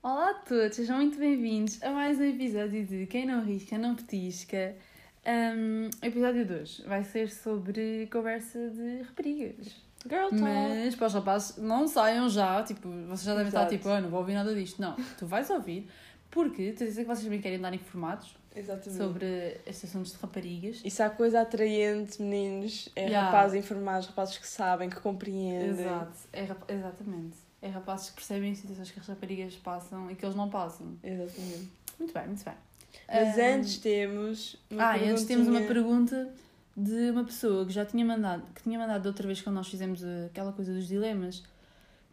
Olá a todos, sejam muito bem-vindos a mais um episódio de Quem Não Risca Não Petisca. Um, o episódio de hoje vai ser sobre conversa de raparigas. Girl talk. Mas para os rapazes, não saiam já, tipo, vocês já devem estar Exato. tipo, ah, não vou ouvir nada disto. Não, tu vais ouvir, porque tu dizes que vocês também querem dar informados Exatamente. sobre estes assuntos de raparigas. E se há coisa atraente, meninos, é Yeah. rapazes informados, rapazes que sabem, que compreendem. Exato, é, exatamente. É rapazes que percebem situações que as raparigas passam e que eles não passam. Exatamente. Muito bem, muito bem. Mas Um, antes temos. Uma Ah, e antes temos uma perguntinha. pergunta de uma pessoa que já tinha mandado, que tinha mandado outra vez quando nós fizemos uh, aquela coisa dos dilemas,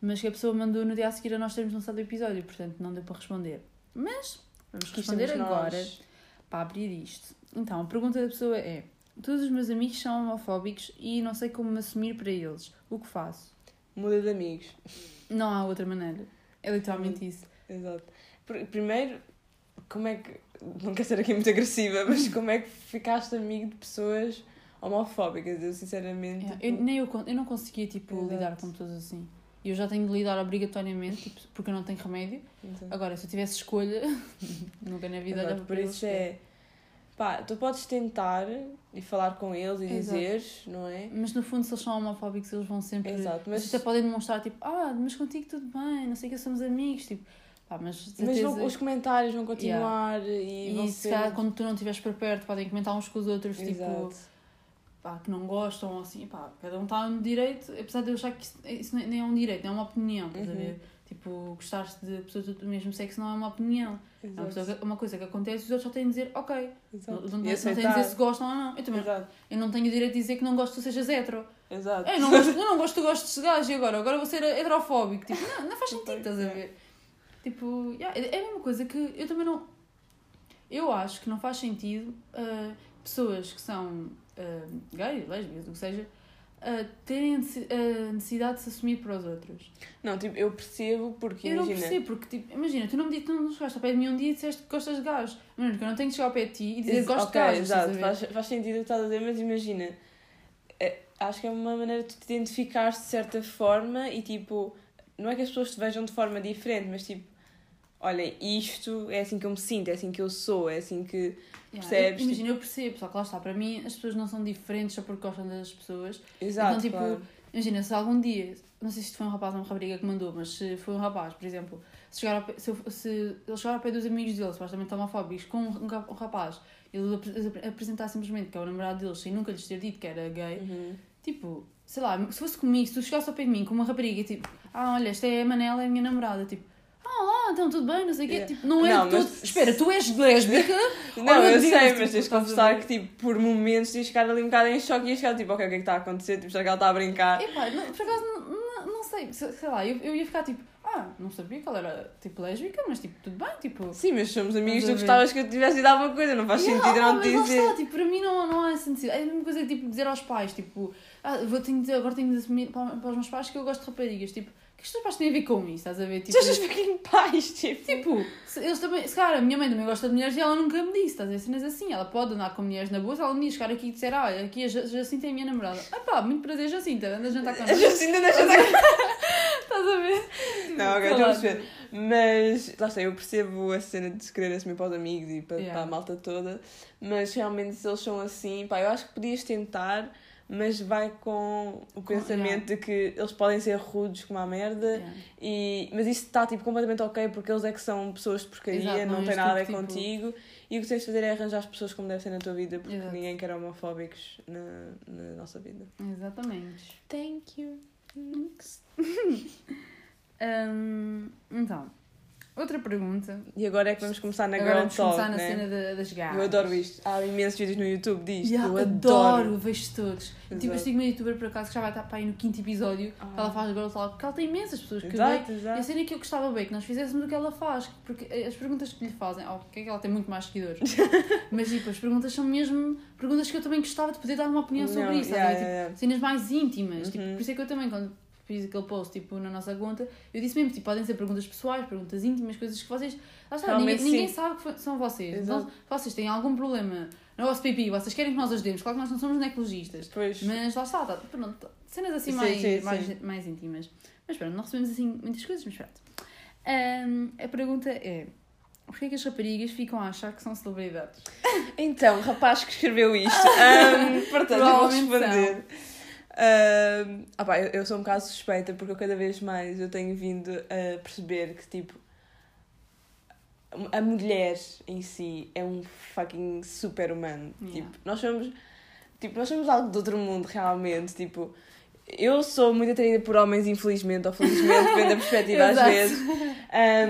mas que a pessoa mandou no dia a seguir a nós termos lançado o episódio, portanto não deu para responder. Mas vamos responder agora nós. Para abrir isto. Então, a pergunta da pessoa é: Todos os meus amigos são homofóbicos e não sei como me assumir para eles. O que faço? Muda de amigos. Não há outra maneira. É literalmente isso. Exato. Pr- Primeiro, como é que. Não quero ser aqui muito agressiva, mas como é que ficaste amigo de pessoas homofóbicas? Eu sinceramente. Tipo, eu, nem eu, eu não conseguia tipo, Exato. lidar com pessoas assim. E eu já tenho de lidar obrigatoriamente, tipo, porque eu não tenho remédio. Exato. Agora, se eu tivesse escolha, nunca na vida olhava por para isso eles. é. Pá, tu podes tentar e falar com eles e Exato. dizeres, não é? Mas no fundo, se eles são homofóbicos, eles vão sempre. Exato, Mas mas, até podem demonstrar, tipo, ah, mas contigo tudo bem, não sei que, somos amigos. Tipo, pá, mas mas certeza- vão- os comentários vão continuar e, vão E se ser. calhar quando tu não estiveres por perto, podem comentar uns com os outros, tipo, Exato. Pá, que não gostam, ou assim, pá, cada um está no direito, apesar de eu achar que isso, isso nem nem é um direito, é uma opinião, estás a Uhum. ver? Tipo, gostaste de pessoas do mesmo sexo não é uma opinião. É uma, Exato. que- uma coisa que acontece e os outros só têm de dizer, ok. Não, Exato. não, não E têm de dizer se gostam ou não. Eu também Exato. eu não tenho o direito de dizer que não gosto que tu sejas hetero. Exato. Eu não gosto, eu não gosto que tu gostes de gajo e agora, agora vou ser heterofóbico. Tipo, não, não faz sentido, estás a ver? Tipo, yeah, é é a mesma coisa que eu também não. Eu acho que não faz sentido ah, pessoas que são uh, gays, lésbicas, o que seja, ah, terem a necessi- a necessidade de se assumir para os outros. Não, tipo, eu percebo porque Eu não imagina. percebo, porque, tipo, imagina, tu não me disse, tu não chegaste ao pé de mim um dia e disseste que gostas de gajos. Mano, que eu não tenho que chegar ao pé de ti e dizer que gosto ok, de gajos. exato, faz, faz sentido o que estás a dizer, mas imagina, é, acho que é uma maneira de te identificar de certa forma e tipo, não é que as pessoas te vejam de forma diferente, mas tipo, olha, isto é assim que eu me sinto, é assim que eu sou, é assim que. Yeah, percebes? Imagina, eu percebo, só que lá está, para mim as pessoas não são diferentes só porque gostam das pessoas. Exato, então, tipo, claro. imagina, se algum dia, não sei se isto foi um rapaz ou uma rapariga que mandou, mas se foi um rapaz, por exemplo, se, chegar pé, se, se ele chegar ao pé dos amigos dele, supostamente homofóbicos, com um, um, rapaz, ele apre- apresentar simplesmente que é o namorado deles sem nunca lhes ter dito que era gay, Uhum. tipo, sei lá, se fosse comigo, se tu chegasse ao pé de mim com uma rapariga, tipo, ah, olha, esta é a Manela, é a minha namorada, tipo, ah, lá, então tudo bem, não sei o quê, Yeah. tipo, não é Não, de todo, mas- espera, tu és lésbica? Não, eu sei, tipo, mas tens de confessar que, tipo, por momentos tens de ficar ali um bocado em choque e ias ficar tipo, ok, o que é que está a acontecer? Tipo, será que ela está a brincar? Epá, não, por acaso não, não, não sei, sei lá, eu, eu ia ficar tipo, ah, não sabia que ela era tipo lésbica, mas tipo, tudo bem, tipo. Sim, mas somos amigos, tu gostavas que eu tivesse dito alguma coisa, não faz Yeah, sentido ah, não te mas lá dizer. está, tipo, para mim não, não há essa necessidade. É a mesma coisa que tipo, dizer aos pais, tipo, ah, vou, tenho de, agora tenho de assumir para, para os meus pais que eu gosto de raparigas. Tipo, que os teus pais têm a ver com isso? Estás a ver? Tipo, Tu achas fucking pais, tipo. tipo se, eles também, se calhar a minha mãe também gosta de mulheres e ela nunca me disse, estás a ver? Cenas assim, ela pode andar com mulheres na boa, se ela um dia chegar aqui e disser, ah, olha, aqui a Ja- Jacinta é a minha namorada. Ah pá, muito prazer, Jacinta, anda a jantar A connosco. Jacinta deixa de Estás a ver? Não, ok, Sei estou a perceber. Mas, lá está, eu percebo a cena de se querer assumir para os amigos e para, Yeah. para a malta toda, mas realmente se eles são assim, pá, eu acho que podias tentar, mas vai com o Com- pensamento de que eles podem ser rudes como a merda, Yeah. e, mas isso está tipo, completamente ok porque eles é que são pessoas de porcaria, Exato, não, não tem nada a ver tipo- contigo, e o que tens de fazer é arranjar as pessoas como deve ser na tua vida, porque Exato. ninguém quer homofóbicos na, na nossa vida. Exatamente. Thank you. Next. Hum, então, outra pergunta. E agora é que vamos começar na Agora Girl vamos Talk, começar na né? cena da- das garras. Eu adoro isto. Há imensos vídeos no YouTube disto. Yeah, eu adoro, vejo todos. Exato. Tipo, eu sigo uma youtuber por acaso que já vai estar para aí no quinto episódio. Ah. que Ela faz Girl Talk, porque ela tem imensas pessoas que Exato, veem. E a exato. cena que eu gostava bem que nós fizéssemos o que ela faz, porque as perguntas que lhe fazem, oh, porque é que ela tem muito mais seguidores, mas tipo, as perguntas são mesmo perguntas que eu também gostava de poder dar uma opinião sobre Não, isso, yeah, ver? yeah, Tipo, cenas mais íntimas, tipo, Uhum. por isso é que eu também, quando fiz aquele post tipo, na nossa conta, eu disse mesmo, tipo, podem ser perguntas pessoais, perguntas íntimas, coisas que vocês. Lá está, ninguém, ninguém sabe que são vocês. Exato. Então, vocês têm algum problema no vosso pipi, vocês querem que nós ajudemos, claro que nós não somos ginecologistas. Pois. Mas lá está, tá, pronto, cenas assim Sim, mais, sim, mais, sim. mais íntimas. Mas pronto, não recebemos assim muitas coisas, mas pronto. Ahm, a pergunta é: porquê é que as raparigas ficam a achar que são celebridades? Então, rapaz que escreveu isto, ahm, portanto, eu vou responder. Ahm, ah pá, eu, eu sou um bocado suspeita porque eu cada vez mais eu tenho vindo a perceber que tipo a mulher em si é um fucking super humano. Yeah. Tipo, nós somos tipo, nós somos algo de outro mundo realmente, tipo, eu sou muito atraída por homens, infelizmente, ou felizmente, depende da perspectiva às vezes.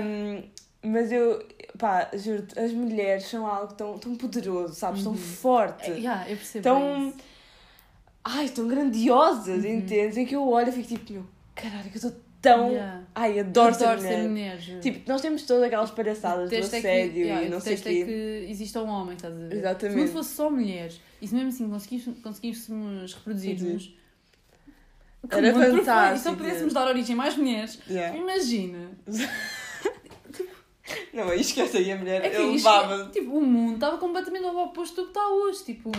Um, mas eu, pá, juro as mulheres são algo tão, tão poderoso, sabes? Tão Uhum. forte, É, yeah, eu percebo. tão. isso. Ai, tão grandiosas, Uhum. entendes? Em que eu olho e fico tipo, meu, caralho, que eu sou tão. Yeah. Ai, adoro, Adoro ser mulher. mulher. juro. Tipo, nós temos todas aquelas palhaçadas do é que- assédio yeah, e não sei o detesto é quê. que exista um homem, estás a ver? Exatamente. Se não fosse só mulheres, e se mesmo assim conseguíssemos, conseguíssemos reproduzir-nos. Era fantástico. E se não pudéssemos dar origem a mais mulheres, Yeah. imagina. Não, aí esquece aí a mulher, É eu levava. Tipo, o mundo estava completamente ao oposto do que está hoje. Tipo,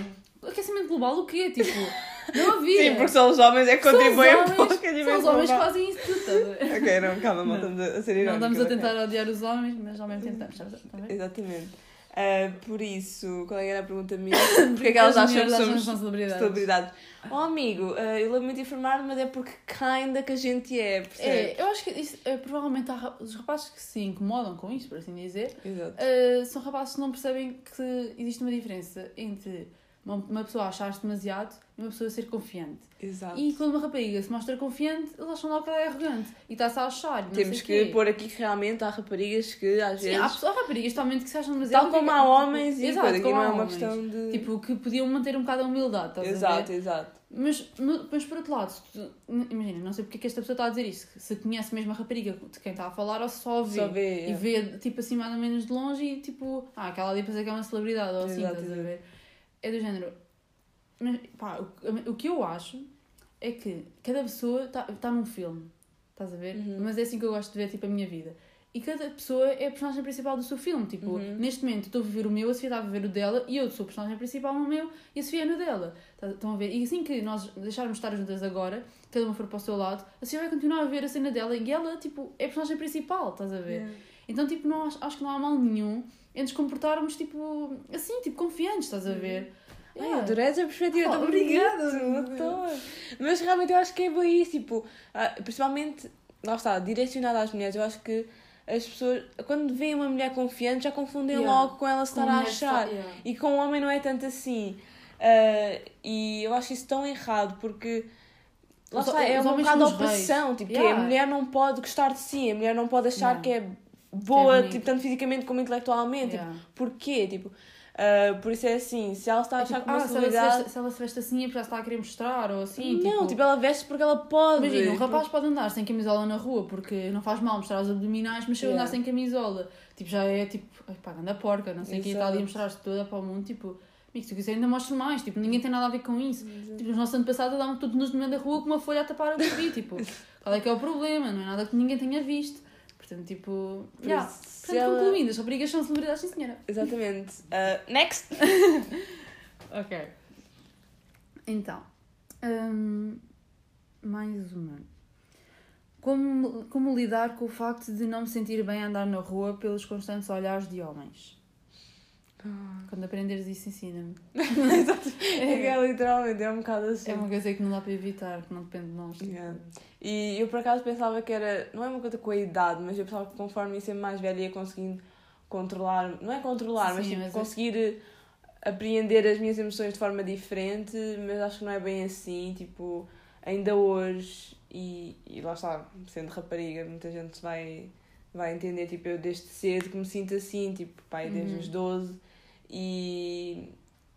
aquecimento global, o quê? Tipo, não havia. Sim, porque são os homens é que contribuem homens- para o aquecimento São os homens que fazem isso tudo, a? Ok, não, calma, não, Não. estamos a, a ser Não irónicos. estamos a tentar odiar os homens, mas ao mesmo tempo estamos, a? Exatamente. Ah, por isso, qual é era a pergunta minha? Porque é que elas As acham que somos celebridades. celebridades? Oh amigo, ah, eu lamento informar, mas é porque kinda que a gente é, percebe? É, eu acho que isso, é, provavelmente há os rapazes que se incomodam com isso, por assim dizer, Exato. Uh, são rapazes que não percebem que existe uma diferença entre uma, uma pessoa achar-se demasiado e uma pessoa ser confiante. Exato. E quando uma rapariga se mostra confiante, eles acham logo que ela é arrogante e está-se a achar. Temos que pôr aqui que realmente há raparigas que às Sim, vezes. há, pessoas, há raparigas totalmente que se acham demasiado. Tal como há tipo, homens e exato, coisa, como não há é uma homens. questão de. Tipo, que podiam manter um bocado a humildade, estás a exato, ver? exato. Mas, mas por outro lado, tu- imagina, não sei porque é que esta pessoa está a dizer isso, se conhece mesmo a rapariga de quem está a falar ou se só vê. Só vê. E é. vê, tipo assim, mais ou menos de longe e tipo, ah, aquela ali pensa que é uma celebridade ou assim, Exato, estás a exato. ver? É do género. Mas, pá, o, o que eu acho é que cada pessoa está tá num filme, estás a ver? Uhum. Mas é assim que eu gosto de ver, tipo, a minha vida. E cada pessoa é a personagem principal do seu filme. Tipo, Uhum. neste momento estou a viver o meu, a Sofia está a viver o dela e eu sou a personagem principal no meu e a Sofia é no dela. Tá- Estão a ver? E assim que nós deixarmos de estar juntas agora, cada uma for para o seu lado, a Sofia vai continuar a ver a cena dela e ela, tipo, é a personagem principal, estás a ver? Yeah. Então, tipo, não, acho, acho que não há mal nenhum em nos comportarmos, tipo, assim, tipo, confiantes, estás a ver? Ai, Yeah. adorei essa perspectiva, Oh, obrigada, adoro. Mas realmente eu acho que é bem isso, tipo, ah, principalmente, lá está, direcionada às mulheres, eu acho que as pessoas, quando veem uma mulher confiante, já confundem Yeah. logo com ela se estar a achar. só- yeah. E com o homem não é tanto assim. Ah, e eu acho isso tão errado, porque. Lá está, é um bocado opressão, tipo, que Yeah. a mulher não pode gostar de si, a mulher não pode achar que é boa, tipo, tanto fisicamente como intelectualmente. Yeah. Tipo, porquê? Tipo, ah, por isso é assim, se ela está a É achar tipo, que uma ah, se se celebridade. veste, se ela se veste assim é porque ela está a querer mostrar, ou assim. não, tipo, tipo, ela veste porque ela pode. Imagina, um rapaz pode andar sem camisola na rua porque não faz mal mostrar os abdominais, mas se eu Yeah. andar sem camisola, tipo, já é tipo, pá, anda porca, não sei o que, está ali a Exato. mostrar-se toda para o mundo, tipo, amigo, se tu quiser ainda mostro mais, tipo, ninguém tem nada a ver com isso. Tipo, os nossos antepassados andavam todos nos no meio da rua com uma folha a tapar a pipi, tipo, qual é que é o problema? Não é nada que ninguém tenha visto. Portanto, tipo, Por yeah. se Portanto, ela- concluindo, as raparigas são celebridades, sim senhora. Exatamente. Ah, next! Ok. Então, hum, mais uma. Como, como lidar com o facto de não me sentir bem a andar na rua pelos constantes olhares de homens? Quando aprenderes isso, ensina-me. É que é literalmente, é um bocado assim. É uma coisa que não dá para evitar, que não depende de nós. tipo. Yeah. E eu por acaso pensava que era, não é uma coisa com a idade, mas eu pensava que conforme ia ser mais velha ia conseguindo controlar, não é controlar, mas Sim, tipo, mas é- conseguir eh, apreender as minhas emoções de forma diferente, mas acho que não é bem assim, tipo, ainda hoje, e, e lá está, sendo rapariga, muita gente vai, vai entender, tipo, eu desde cedo que me sinto assim, tipo, pai, desde Uhum. os 12, e,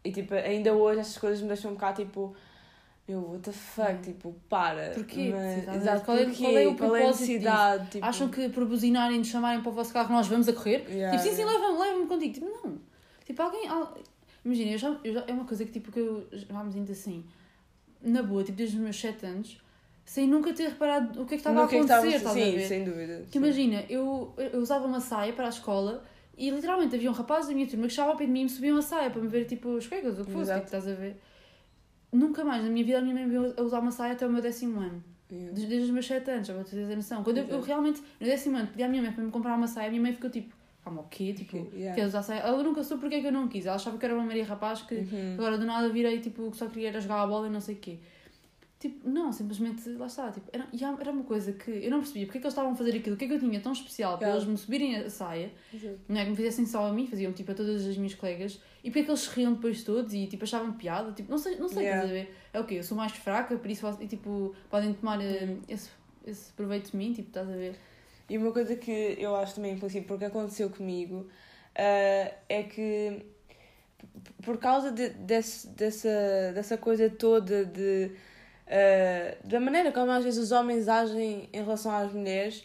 e tipo, ainda hoje essas coisas me deixam um bocado, tipo, meu, what the fuck, Uhum. tipo, para. Porquê? Mas- Exato. Qual é- porquê? qual é o Qual a propósito necessidade? Tipo, Acham que por buzinarem nos chamarem para o vosso carro nós vamos a correr? Yeah, tipo, sim, sim, yeah. leva-me, leva-me contigo. Tipo, não. Tipo, alguém. al- Imagina, eu já, eu já, é uma coisa que, tipo, que eu me sinto assim, na boa, tipo, desde os meus 7 anos, sem nunca ter reparado o que é que estava a que é que acontecer, estava- Sim, sem dúvida. Que sim. imagina, eu, eu usava uma saia para a escola e literalmente havia um rapaz da minha turma que chegava ao pé de mim e me subia uma saia para me ver tipo os cuecas, o que fosse, Exato. tipo, estás a ver? Nunca mais na minha vida a minha mãe me viu a usar uma saia até o meu décimo ano. Yeah. Desde, desde os meus 7 anos, já vou ter noção. Quando eu, eu realmente, no décimo ano, pedi à minha mãe para me comprar uma saia, a minha mãe ficou tipo, calma, o quê? Tipo, Yeah. queres usar saia? Ela nunca soube porque é que eu não quis. Ela achava que era uma Maria Rapaz que Uhum. agora do nada virei tipo que só queria era jogar a bola e não sei o quê. Tipo, não, simplesmente, lá está. Tipo, era, era uma coisa que eu não percebia porque é que eles estavam a fazer aquilo, o que é que eu tinha tão especial para eles me subirem a saia, Exato. não é que me fizessem só a mim, faziam tipo a todas as minhas colegas, e porque é que eles se riam depois todos e tipo achavam piada, tipo, não sei, não sei, Yeah. estás a ver? É o quê? Eu sou mais fraca, por isso e, tipo, podem tomar eh, esse, esse proveito de mim, tipo, estás a ver? E uma coisa que eu acho também impossível, porque aconteceu comigo, ah, é que por causa de, desse, dessa, dessa coisa toda de ah, da maneira como às vezes os homens agem em relação às mulheres,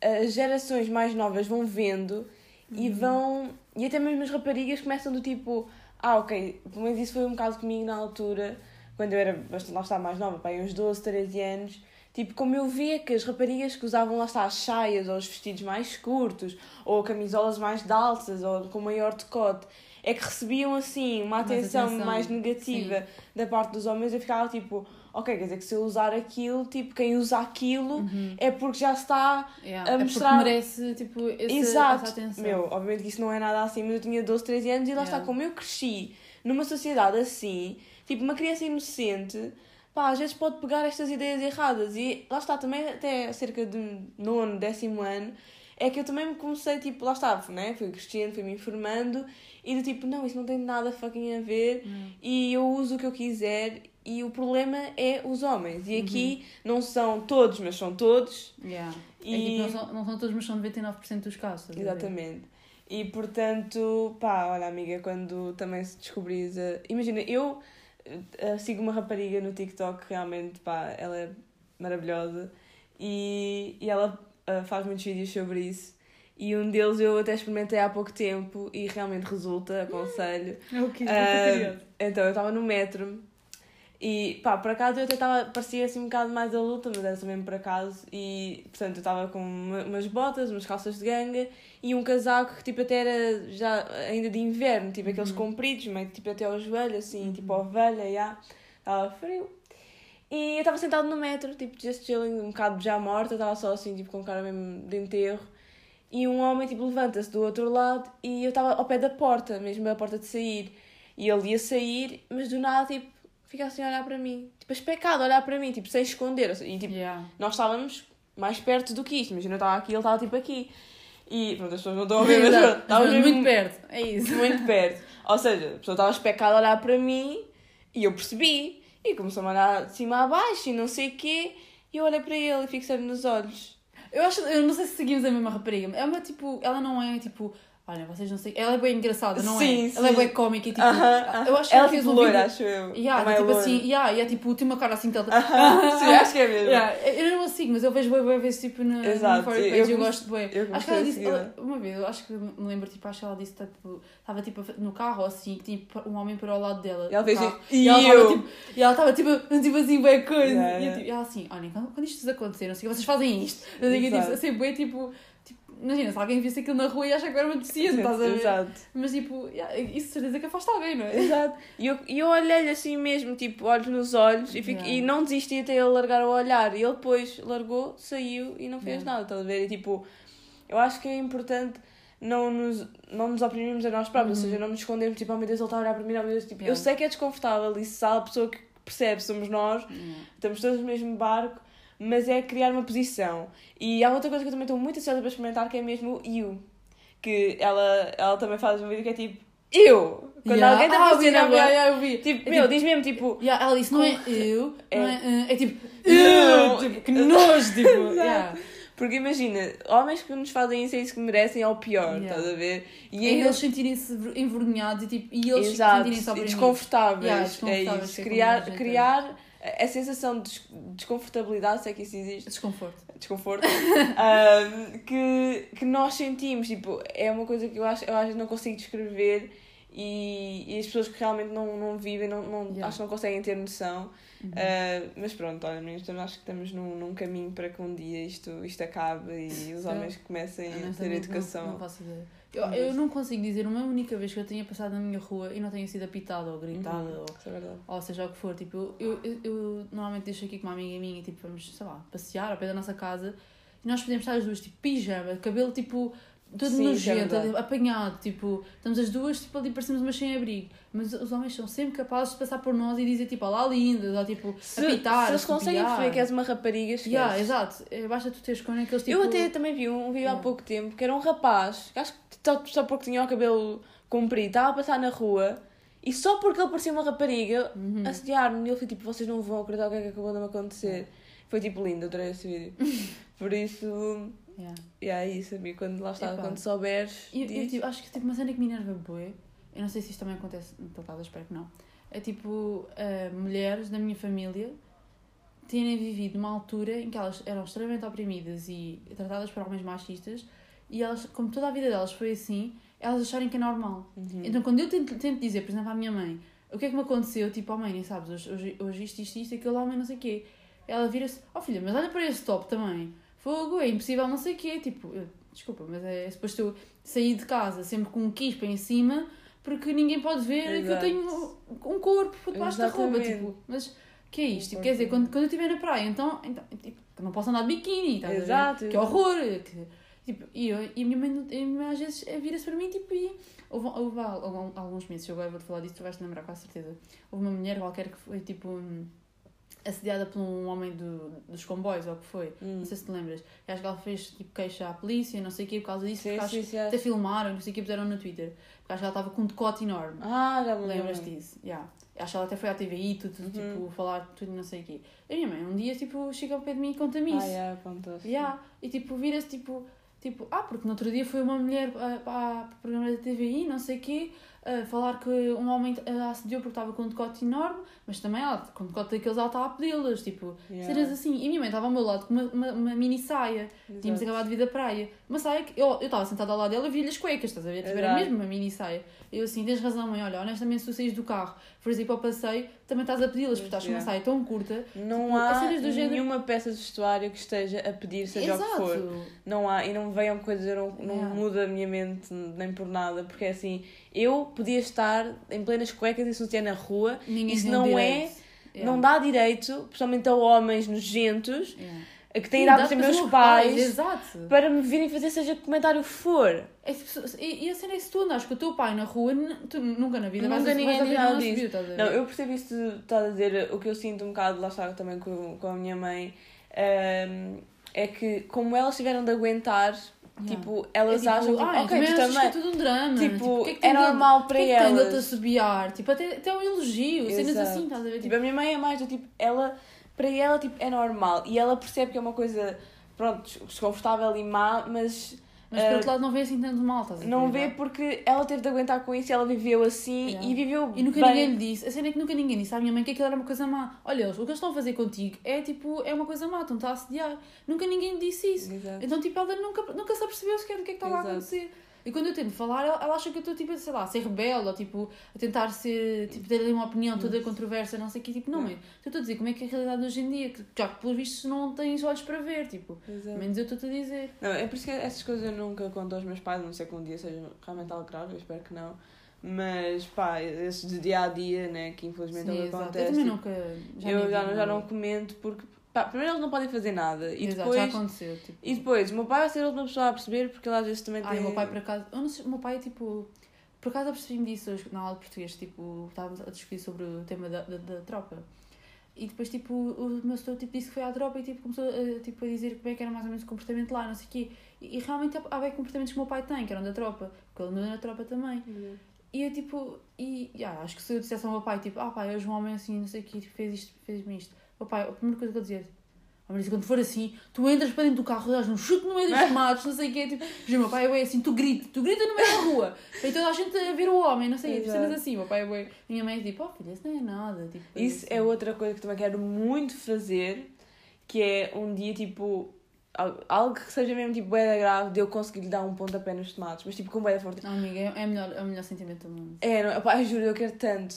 as gerações mais novas vão vendo e vão. E até mesmo as raparigas começam do tipo, ah, ok, pelo menos isso foi um bocado comigo na altura, quando eu era bastante, lá está, mais nova, pá, aí uns 12, 13 anos. Tipo, como eu via que as raparigas que usavam lá está as saias ou os vestidos mais curtos ou camisolas mais altas ou com maior decote é que recebiam assim uma atenção, atenção, mais negativa da parte dos homens, eu ficava tipo, ok, quer dizer que se eu usar aquilo, tipo, quem usa aquilo é porque já está Yeah. a é mostrar- porque merece, tipo, esse, Exato. essa atenção. Meu, obviamente que isso não é nada assim, mas eu tinha 12, 13 anos e lá Yeah. está, como eu cresci numa sociedade assim, tipo, uma criança inocente, pá, às vezes pode pegar estas ideias erradas. E lá está, também até cerca de nono, décimo ano, é que eu também me comecei, tipo, lá está, né? Fui crescendo, fui me informando e do tipo, não, isso não tem nada fucking a ver e eu uso o que eu quiser. E o problema é os homens. E aqui não são todos, mas são todos. Yeah. E... É tipo, não, são, não são todos, mas são 99% dos casos. Exatamente. E portanto, pá, olha amiga, quando também se descobris a... Imagina, eu eh, sigo uma rapariga no TikTok, realmente, pá, ela é maravilhosa e, e ela eh, faz muitos vídeos sobre isso. E um deles eu até experimentei há pouco tempo e realmente resulta, aconselho. É o que Ah, então, eu estava no metro e, pá, por acaso eu até estava, parecia assim um bocado mais adulta, mas era mesmo por acaso. E, portanto, eu estava com uma- umas botas, umas calças de ganga e um casaco que, tipo, até era já ainda de inverno, tipo aqueles compridos, meio tipo até ao joelho, assim, tipo ovelha, já. Estava frio. E eu estava sentado no metro, tipo, just chilling, um bocado já morta, estava só assim, tipo, com cara mesmo de enterro. E um homem, tipo, levanta-se do outro lado e eu estava ao pé da porta, mesmo a porta de sair. E ele ia sair, mas do nada, tipo, fica assim a olhar para mim. Tipo, especado a olhar para mim, tipo, sem esconder. E, tipo, Yeah. nós estávamos mais perto do que isto. Imagina, eu estava aqui, ele estava, tipo, aqui. E, pronto, as pessoas não estão a ver, mas pronto, estávamos mesmo muito perto. É isso. muito perto. Ou seja, a pessoa estava especada a olhar para mim e eu percebi. E começou a olhar de cima a baixo e não sei o quê. E eu olhei para ele e fixei-lhe nos olhos. Eu acho, eu não sei se seguimos a mesma rapariga. É uma tipo, ela não é tipo, olha, vocês não sei. Ela é bem engraçada, não Sim, é? Ela é sim. bem cómica e tipo. Aham, Eu acho que ela fez tipo um loira, acho eu. Yeah, Também tipo loira. assim, yeah, yeah, tipo, tem uma cara assim que ela. Aham, Sim, acho que é mesmo. Yeah, eu não sigo, mas eu vejo bem, bem vezes tipo na, Exato, eu page, eu, comecei- gosto bem. eu Acho que ela disse, ela- uma vez, eu acho que me lembro, tipo, acho que ela disse, tipo, estava tipo no carro assim, que tinha um homem para ao lado dela. E ela fez carro, e ela "E eu?" tipo, e ela estava tipo, tipo assim, bem coisa. Yeah, E, eu, tipo, e ela assim, olha, quando, quando isto acontecer, não sei, vocês fazem isto. Eu digo, tipo, assim, bem, tipo, tipo, imagina, se alguém visse aquilo na rua e acha que era uma deficiente, estás a ver? Exato. Mas tipo, isso certeza que afasta alguém, não é? Exato. E eu, eu olhei-lhe assim mesmo, tipo, olhos nos olhos e, fico, Yeah. e não desisti até ele largar o olhar. E ele depois largou, saiu e não fez Yeah. nada, estás a ver? E tipo, eu acho que é importante não nos, não nos oprimirmos a nós próprios, ou seja, não nos escondermos, tipo, oh meu Deus, ele está a olhar para mim, oh meu Deus, tipo, eu Uhum. Yeah. sei que é desconfortável e se há a pessoa que percebe, somos nós, estamos todos no mesmo barco, mas é criar uma posição. E há outra coisa que eu também estou muito ansiosa para experimentar, que é mesmo o you. Que ela, ela também faz um vídeo que é tipo, eu! Quando Yeah. alguém está ah, a fazer yeah, yeah, eu vi. Tipo, É meu, tipo- diz mesmo tipo. Yeah, ela disse, não é eu, É. não é, uh, é tipo, Eu. tipo, que nojo, tipo, yeah. Porque imagina, homens que nos fazem isso é isso que merecem, é o pior, Yeah. estás a ver? E ainda- eles sentirem-se ver- envergonhados e, tipo, e eles sentirem-se oprimidos. desconfortáveis. Yeah, é desconfortáveis, isso. é Criar, como a gente criar a sensação de des- desconfortabilidade, se é que isso existe, Desconforto. desconforto, ahm, que, que nós sentimos. Tipo, é uma coisa que eu acho, eu acho que não consigo descrever e, e as pessoas que realmente não, não vivem, não, não, Yeah. acho que não conseguem ter noção. Uhum. Uh, mas pronto, olha, meninos, também acho que estamos num, num caminho para que um dia isto, isto acabe e os homens comecem a ter educação. Não, não faço ideia. Eu, eu não consigo dizer uma única vez que eu tenha passado na minha rua e não tenha sido apitada ou gritada Uhum, ou, é ou seja o que for. Tipo, eu, eu, eu normalmente deixo aqui com uma amiga minha e tipo, vamos, sei lá, passear ao pé da nossa casa e nós podemos estar as duas, tipo, pijama, cabelo tipo. Todo Sim, é nojento, verdade. apanhado, tipo, estamos as duas, tipo, ali parecemos umas sem abrigo. Mas os homens são sempre capazes de passar por nós e dizer, tipo, olá lindas, ou tipo, Se, apitar, se eles conseguem perceber que és uma rapariga, esquece. Yeah, exato. É, Basta tu teres com aqueles tipo. Eu até também vi um vídeo há Yeah. pouco tempo que era um rapaz, que acho que só, só porque tinha o cabelo comprido, estava a passar na rua e só porque ele parecia uma rapariga, Uhum. assediaram-me e ele foi tipo: vocês não vão acreditar o que é que acabou de me acontecer. Foi tipo lindo, adorei esse vídeo. Por isso, Yeah. e é isso, amigo. Quando lá está, Epá. quando souberes. Eu, eu, diz. tipo, acho que tipo, uma cena que me enerva bué, eu não sei se isto também acontece no teu caso, espero que não. É tipo, ah, mulheres da minha família terem vivido numa altura em que elas eram extremamente oprimidas e tratadas por homens machistas e elas, como toda a vida delas foi assim, elas acharem que é normal. Uhum. Então quando eu tento, tento dizer, por exemplo, à minha mãe, o que é que me aconteceu, tipo, oh mãe, sabes, hoje, hoje, hoje isto, isto, isto, aquele homem, não sei o quê. Ela vira-se, oh filha, mas olha para esse top também. Fogo, é impossível, não sei o quê. Tipo, eu, desculpa, mas é suposto eu sair de casa sempre com um quispa em cima porque ninguém pode ver que eu Exato. tenho um corpo por debaixo da roupa. Tipo, mas que é isto? Tipo, quer dizer, quando, quando eu estiver na praia, então, então tipo, não posso andar de biquíni, ver? Exato, Que exato. horror! Que, tipo, e, eu, e a minha mãe, a minha mãe às vezes eh, vira-se para mim tipo, e houve, houve há alguns meses, eu agora vou-te falar disso, tu vais-te lembrar com a certeza. Houve uma mulher qualquer que foi tipo hum, assediada por um homem do, dos comboios, ou o que foi. Hum. Não sei se te lembras. E acho que ela fez tipo queixa à polícia, não sei o quê, por causa disso, Sim, porque acho sim, que sim, até acho. filmaram, não sei o que, puseram no Twitter. Porque acho que ela estava com um decote enorme. Ah, já me Lembras lembro. disso? Yeah. Acho que ela até foi à TVI, tudo, Uhum. tipo, falar tudo, não sei o quê. A minha mãe um dia, tipo, chega ao pé de mim e conta-me isso. Ah, yeah, contaste. Yeah. E tipo, vira-se tipo, tipo, ah, porque no outro dia foi uma mulher ah, para o programa da TVI, não sei o quê, a falar que um homem a assediou porque estava com um decote enorme, mas também ela, com um decote daqueles, ela estava a pedi-las, tipo, Yeah. cenas assim. E a minha mãe estava ao meu lado com uma, uma, uma mini saia, tínhamos Exato. acabado de vir da praia. Uma saia que eu eu estava sentada ao lado dela e vi-lhe as cuecas, estás a ver? Tipo, era Exato. mesmo uma mini saia. Eu assim, tens razão, mãe, olha, honestamente, se tu saís do carro, fores ir para o passeio, também estás a pedi-las, porque estás com uma Yeah. saia tão curta. Não Tipo, há do género- nenhuma peça de vestuário que esteja a pedir, seja o que Exato. for. Não há, e não venham coisas, eu não, não Yeah. muda a minha mente nem por nada, porque é assim, eu podia estar em plenas cuecas e sutiã na rua, Ninguém Isso não. Yeah. não dá direito, principalmente a homens nojentos, Yeah. que têm idade para os meus pais, Exato. para me virem fazer seja que comentário for. É e, e a cena é se tu andas com o teu pai na rua, tu nunca na vida Nunca vais, ninguém vais nada disso. ver? Não, eu percebo isso que estás a dizer, o que eu sinto um bocado, lá está também com, com a minha mãe, ehm, é que como elas tiveram de aguentar. Tipo, elas é tipo, acham, tipo, "Ai, ok, tu que também. é tudo um drama. Tipo, o que é, que é normal o para que é que tem elas. eu-te assobiar? Tipo, até, até um elogio, cenas Exato. assim, estás a ver? Tipo, a minha mãe é mais do tipo, ela, para ela, tipo, é normal. E ela percebe que é uma coisa, pronto, desconfortável e má, mas Mas por eh, outro lado não vê assim tanto mal, estás a não vê porque ela teve de aguentar com isso e ela viveu assim Yeah. e viveu E nunca bem. ninguém lhe disse, a cena é que nunca ninguém disse à minha mãe que aquilo era uma coisa má. Olha, o que eles estão a fazer contigo é tipo, é uma coisa má, estão-te a assediar. Nunca ninguém lhe disse isso. Exato. Então, tipo, ela nunca, nunca se apercebeu sequer do que é que estava a acontecer. E quando eu tento falar, ela, ela acha que eu estou, tipo, sei lá, a ser rebelde, ou tipo, a tentar ser, tipo, ter ali uma opinião toda controversa, não sei o quê. Tipo, não, mãe, eu estou a dizer como é que é a realidade hoje em dia, que já que, pelos vistos, não tens olhos para ver, tipo. Exato. Menos eu estou-te a dizer. Não, é por isso que essas coisas eu nunca conto aos meus pais, a não sei que um dia seja realmente algo grave, eu espero que não. Mas pá, esses de dia a dia, né, que infelizmente é exato. acontece. Eu também tipo, nunca. Já eu já, já não comento porque, pá, primeiro eles não podem fazer nada. E Exato, já depois, aconteceu. Tipo. e depois, o meu pai vai ser a última pessoa a perceber porque ele às vezes também tem. o meu pai por acaso. Eu não sei, o meu pai, tipo. Por acaso apercebi-me disso hoje na aula de português, tipo, estávamos a discutir sobre o tema da, da, da tropa. E depois, tipo, o meu setor tipo, disse que foi à tropa e tipo, começou a, tipo, a dizer como é que era mais ou menos o comportamento lá, não sei o quê. E, e realmente há bem comportamentos que o meu pai tem, que eram da tropa, porque ele andou na tropa também. E eu, tipo, e yeah, acho que se eu dissesse ao meu pai, tipo, ah, pai, hoje um homem assim, não sei o quê, tipo, fez isto, fez-me isto. O pai, a primeira coisa que eu dizia, oh, Marisa, quando for assim, tu entras para dentro do carro, dás um chute no meio dos tomates, não sei o quê, tipo, o meu pai é assim, tu grita, tu grita no meio da rua, para toda a gente a ver o homem, não sei, cenas assim, o meu pai é bué, minha mãe é tipo, oh filha, isso não é nada, tipo, Isso assim. é outra coisa que também quero muito fazer, que é um dia, tipo, al- algo que seja mesmo tipo bué grave de eu conseguir lhe dar um pontapé nos tomates, mas tipo com bué forte. Não, amiga, é, é, melhor, é o melhor sentimento do mundo. É, não, pá, juro, eu quero tanto.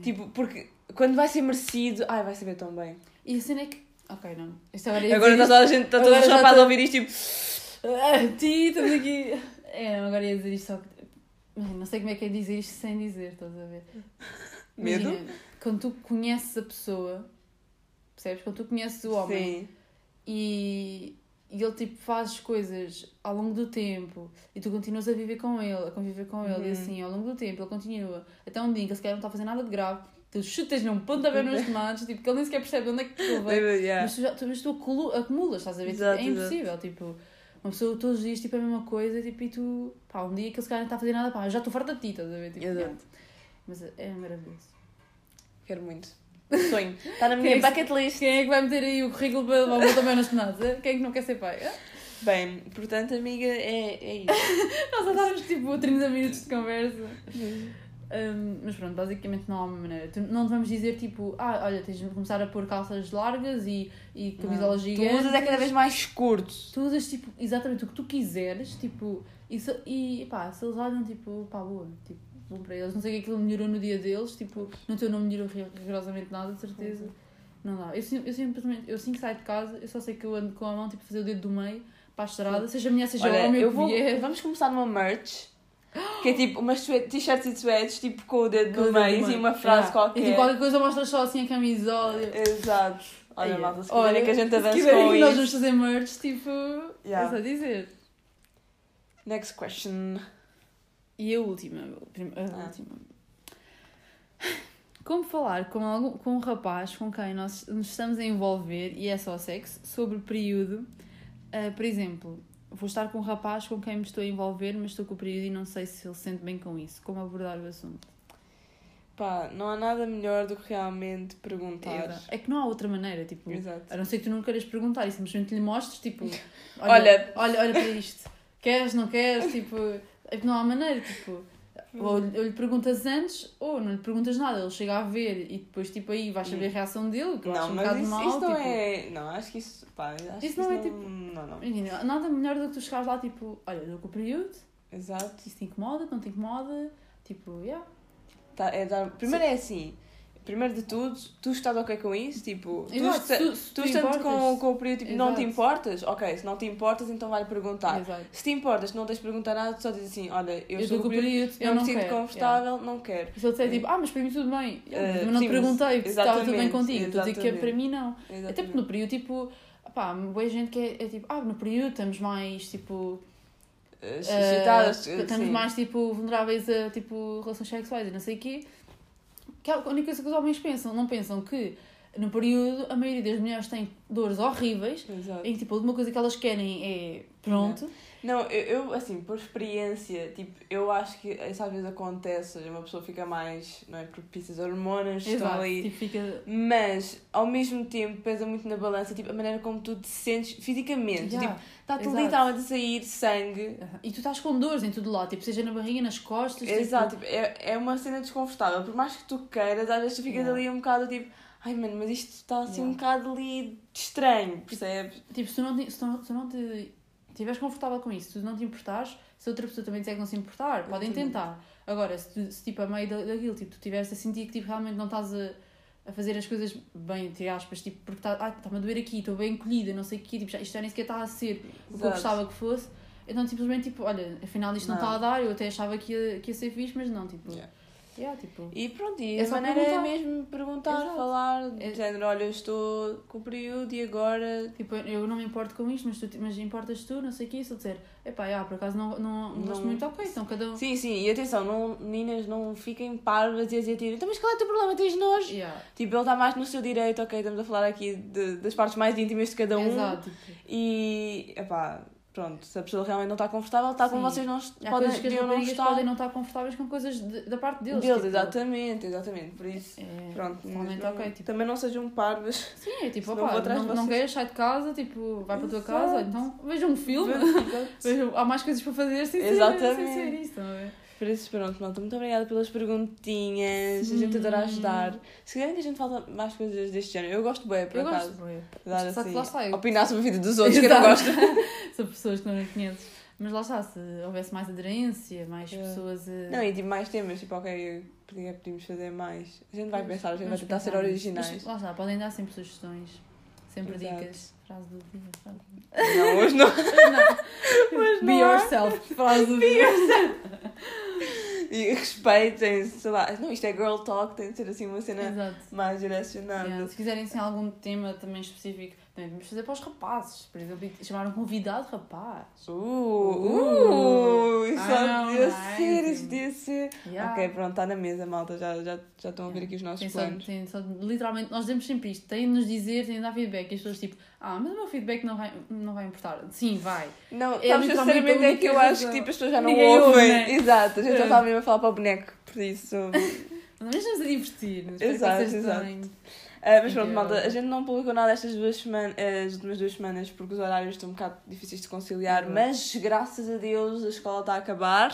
Tipo, porque quando vai ser merecido, ai, vai saber tão bem. E a cena é que. Ok, não. Isto agora ia Agora está toda a gente, está a já chapada tô- a ouvir isto, tipo. isto- Ah, ti, estamos aqui. É, não, agora ia dizer isto só Não sei como é que é dizer isto sem dizer, estás a ver? Medo? Imagina, quando tu conheces a pessoa, percebes? Quando tu conheces o homem Sim. e, e ele tipo faz coisas ao longo do tempo e tu continuas a viver com ele, a conviver com ele, e Uhum. assim, ao longo do tempo ele continua até um dia que ele sequer não está a fazer nada de grave, tu chutas-lhe um pontapé nos tomates, tipo, que ele nem sequer percebe de onde é que tu veio. Yeah. Mas tu, já, tu, mas tu acumulas, estás a ver? Tipo, Exato, é impossível, tipo, uma pessoa todos os dias, tipo, é a mesma coisa, tipo, e tu, pá, um dia que ele se calhar não está a fazer nada, pá, já estou farta de ti, estás a ver? Tipo, Exato. yeah. Mas é maravilhoso. Quero muito. Sonho. Está na Quem minha é que- bucket list. Quem é que vai meter aí o currículo para levar o também nas tomates? eh? Quem é que não quer ser pai? eh? Bem, portanto, amiga, é, é isso. Nós andámos tipo 30 minutos de conversa. Um, mas pronto, basicamente não há uma maneira. Tu- Não te vamos dizer tipo, ah, olha, tens de começar a pôr calças largas e, e camisolas Tu gigantes. usas é cada vez mais curto. Tu usas tipo exatamente o que tu quiseres, tipo, e, e pá, se eles olham tipo, pá, boa, tipo, bom para eles. Não sei o que é aquilo melhorou no dia deles, tipo, no teu não melhorou ri- rigorosamente nada, de certeza. Não dá. Eu, eu simplesmente, eu assim que saio de casa, eu só sei que eu ando com a mão, tipo, fazer o dedo do meio para a estrada, seja mulher, seja Olha, homem, eu vou, vier. vamos começar numa merch. Que é tipo umas t-shirts e sweats, tipo com o dedo Com o do dedo do meio e meio. uma frase Yeah. qualquer. E tipo, qualquer coisa mostras só assim a camisola. Exato. Olha, Aí, malta, se olha, que a gente quiserem com que nós vamos fazer merch, tipo, Yeah. é só dizer. Next question. E a última, a Ah. última. Como falar com, algum, com um rapaz com quem nós nos estamos a envolver e é só sexo sobre o período? Ah, por exemplo, vou estar com um rapaz com quem me estou a envolver, mas estou com o período e não sei se ele se sente bem com isso. Como abordar o assunto? Pá, não há nada melhor do que realmente perguntar. Exato. É que não há outra maneira, tipo, Exato. a não ser que tu não queiras perguntar e simplesmente lhe mostres, tipo, Olha- olha, olha, olha para isto, queres, não queres, tipo, é não há maneira, tipo, ou, lhe- ou lhe perguntas antes, ou não lhe perguntas nada, ele chega a ver e depois, tipo, aí vais saber a reação dele, que eu acho Não, um mas bocado isso, mal, isso não tipo, é. Não, acho que isso. Pá, acho que Isso não é tipo- Não, não. imagina, nada melhor do que tu chegares lá, tipo, olha, dou com o período, Exato. isso te incomoda, não te incomoda, tipo, yeah, Tá, é dar... Primeiro é assim. Primeiro de tudo, tu estás ok com isso? Tipo, tu, Exato, se tu tu estando com, com o período, tipo, não te importas? Ok, se não te importas, então vai perguntar. exato. Se te importas, não tens de perguntar nada, tu só dizes assim: olha, eu, Eu estou com o período, eu eu me não sinto quero. yeah. confortável, não quero. E se ele disser tipo, ah, mas para mim tudo bem. Eh, mas não sim, te perguntei se estava tudo bem contigo. Estou a dizer que é para mim não. Até porque Exatamente. no período, tipo, pá, boa gente que é, é tipo, ah, no período estamos mais, tipo, Eh, eh, excitadas, eh, estamos sim. mais, tipo, vulneráveis a, tipo, relações sexuais e não sei o quê. Que é a única coisa que os homens pensam. Não pensam que no período a maioria das mulheres tem dores horríveis Exato. em que, tipo, a última coisa que elas querem é pronto. Não, eu, eu, assim, por experiência, tipo, eu acho que isso às vezes acontece, uma pessoa fica mais, não é, propícia às hormonas, estão Exato. ali. Tipo, fica... Mas, ao mesmo tempo, pesa muito na balança, tipo, a maneira como tu te sentes fisicamente. Yeah. Tipo, está-te exato. literalmente a sair sangue. E tu estás com dores em tudo lá, tipo, seja na barriga, nas costas. tipo, Exato, tipo, é, é uma cena desconfortável. Por mais que tu queiras, às vezes tu ficas Yeah. ali um bocado tipo, ai mano, mas isto está assim um Yeah. bocado ali estranho, percebes? Tipo, se tu não te, se tu se tu não te estiveres confortável com isso, se tu não te importares, se outra pessoa também disser que não se importar, podem Exatamente. tentar. Agora, se, tu, se tipo, a meio da- daquilo, tipo, tu estiveres a sentir que tipo, realmente não estás a, a fazer as coisas bem, entre aspas, tipo, porque está ah, está-me a doer aqui, estou bem encolhida, não sei o quê, tipo, já, isto já nem sequer está a ser o que eu Exato. gostava que fosse. Então, simplesmente, tipo, olha, afinal isto não, Não. está a dar, eu até achava que ia, que ia ser fixe, mas não, tipo, Yeah. Yeah, tipo, E pronto, e É a maneira perguntar. é mesmo perguntar, Exato. falar, É- género, olha, eu estou com o período e agora. Tipo, eu não me importo com isto, mas, tu, mas importas tu, não sei o que, se eu disser, epá, já, por acaso não, não, não gosto muito, ok, então cada um. Sim, sim, e atenção, não, meninas, não fiquem parvas e a dizer, tipo, então, mas qual é o teu problema? Tens nojo? Yeah. Tipo, ele está mais no seu direito, ok, estamos a falar aqui de- das partes mais íntimas de cada um. Exato. tipo, E, epá, pronto, se a pessoa realmente não está confortável, está Sim. vocês não Há podem, coisas que as não estar. podem não estar confortáveis com coisas de- da parte deles. Deles, tipo, exatamente, exatamente. Por isso, É, pronto. não- ok. Tipo, Também não sejam parvas. sim, é tipo, atrás não, não queres, sai de casa, tipo, vai para a tua Exato. casa, então veja um filme, Exato. veja, há mais coisas para fazer sem ser, sem Exatamente. ser isso, não é? Por isso, pronto, malta. Muito obrigada pelas perguntinhas. A gente adora ajudar. Se quiserem que a gente fale mais coisas deste género, eu gosto bem, por Eu acaso. gosto, bué. Dar, Só que assim, opinar sobre a vida dos outros, que eu não Exato. gosto. São pessoas que não me conheces. Mas lá está, se houvesse mais aderência, mais É. pessoas a. Não, e tipo, mais temas, tipo, ok, podia- podíamos fazer mais. A gente vai Pois, pensar, a gente vai tentar ser pensar nisso. originais. Mas lá está, podem dar sempre sugestões, sempre Exato. dicas. Frase do dia, frase do dia. Não, hoje não. Não. Mas Be não yourself, frase do dia. E respeitem, sei lá. Não, isto é girl talk, tem de ser assim uma cena Exato. mais direcionada. Yeah, Se quiserem assim, algum tema também específico, vamos fazer para os rapazes. Por exemplo, chamar um convidado rapaz. Uh, Uh. uh, isso Ah, só não, podia ser, isso podia ser. Yeah. Ok, pronto, está na mesa, malta. Já, já, já estão a ver Yeah. aqui os nossos Tem só, planos. tem só, literalmente, nós dizemos sempre isto. Tem de nos dizer, tem de dar feedback. E as pessoas tipo, ah, mas o meu feedback não vai, não vai importar. Sim, vai. Não, É sabes, sinceramente é que eu acho que tipo, as pessoas já não Ninguém ouve, ouvem. né? Exato, a gente já É. está mesmo a falar para o boneco, por isso. Mas estamos a divertir. Que Exato, exato. também. Ah, mas pronto, malta, a gente não publicou nada estas duas semanas, as últimas duas semanas porque os horários estão um bocado difíceis de conciliar, Exato. mas graças a Deus a escola está a acabar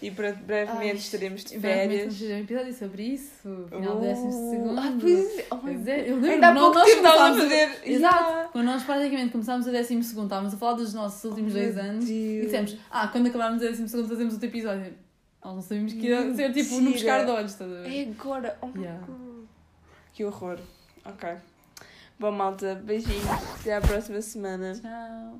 e bre- brevemente Ai, estaremos de Brevemente férias. fazer um episódio sobre isso. Final do Uh, décimo segundo. Ah, pois é, oh Pois é, eu lembro. Ainda há pouco nós tempo a fazer. Exato. Yeah. Quando nós praticamente começámos o décimo segundo, estávamos a falar dos nossos últimos Oh, dois anos. E Deus. dissemos, ah, quando acabarmos o décimo segundo fazemos outro episódio. Nós não sabíamos que ia ser tipo no pescar de olhos, estás a ver? É agora. Oh Yeah. God. Que horror. Ok. Bom, malta, beijinhos. Até à próxima semana. Tchau.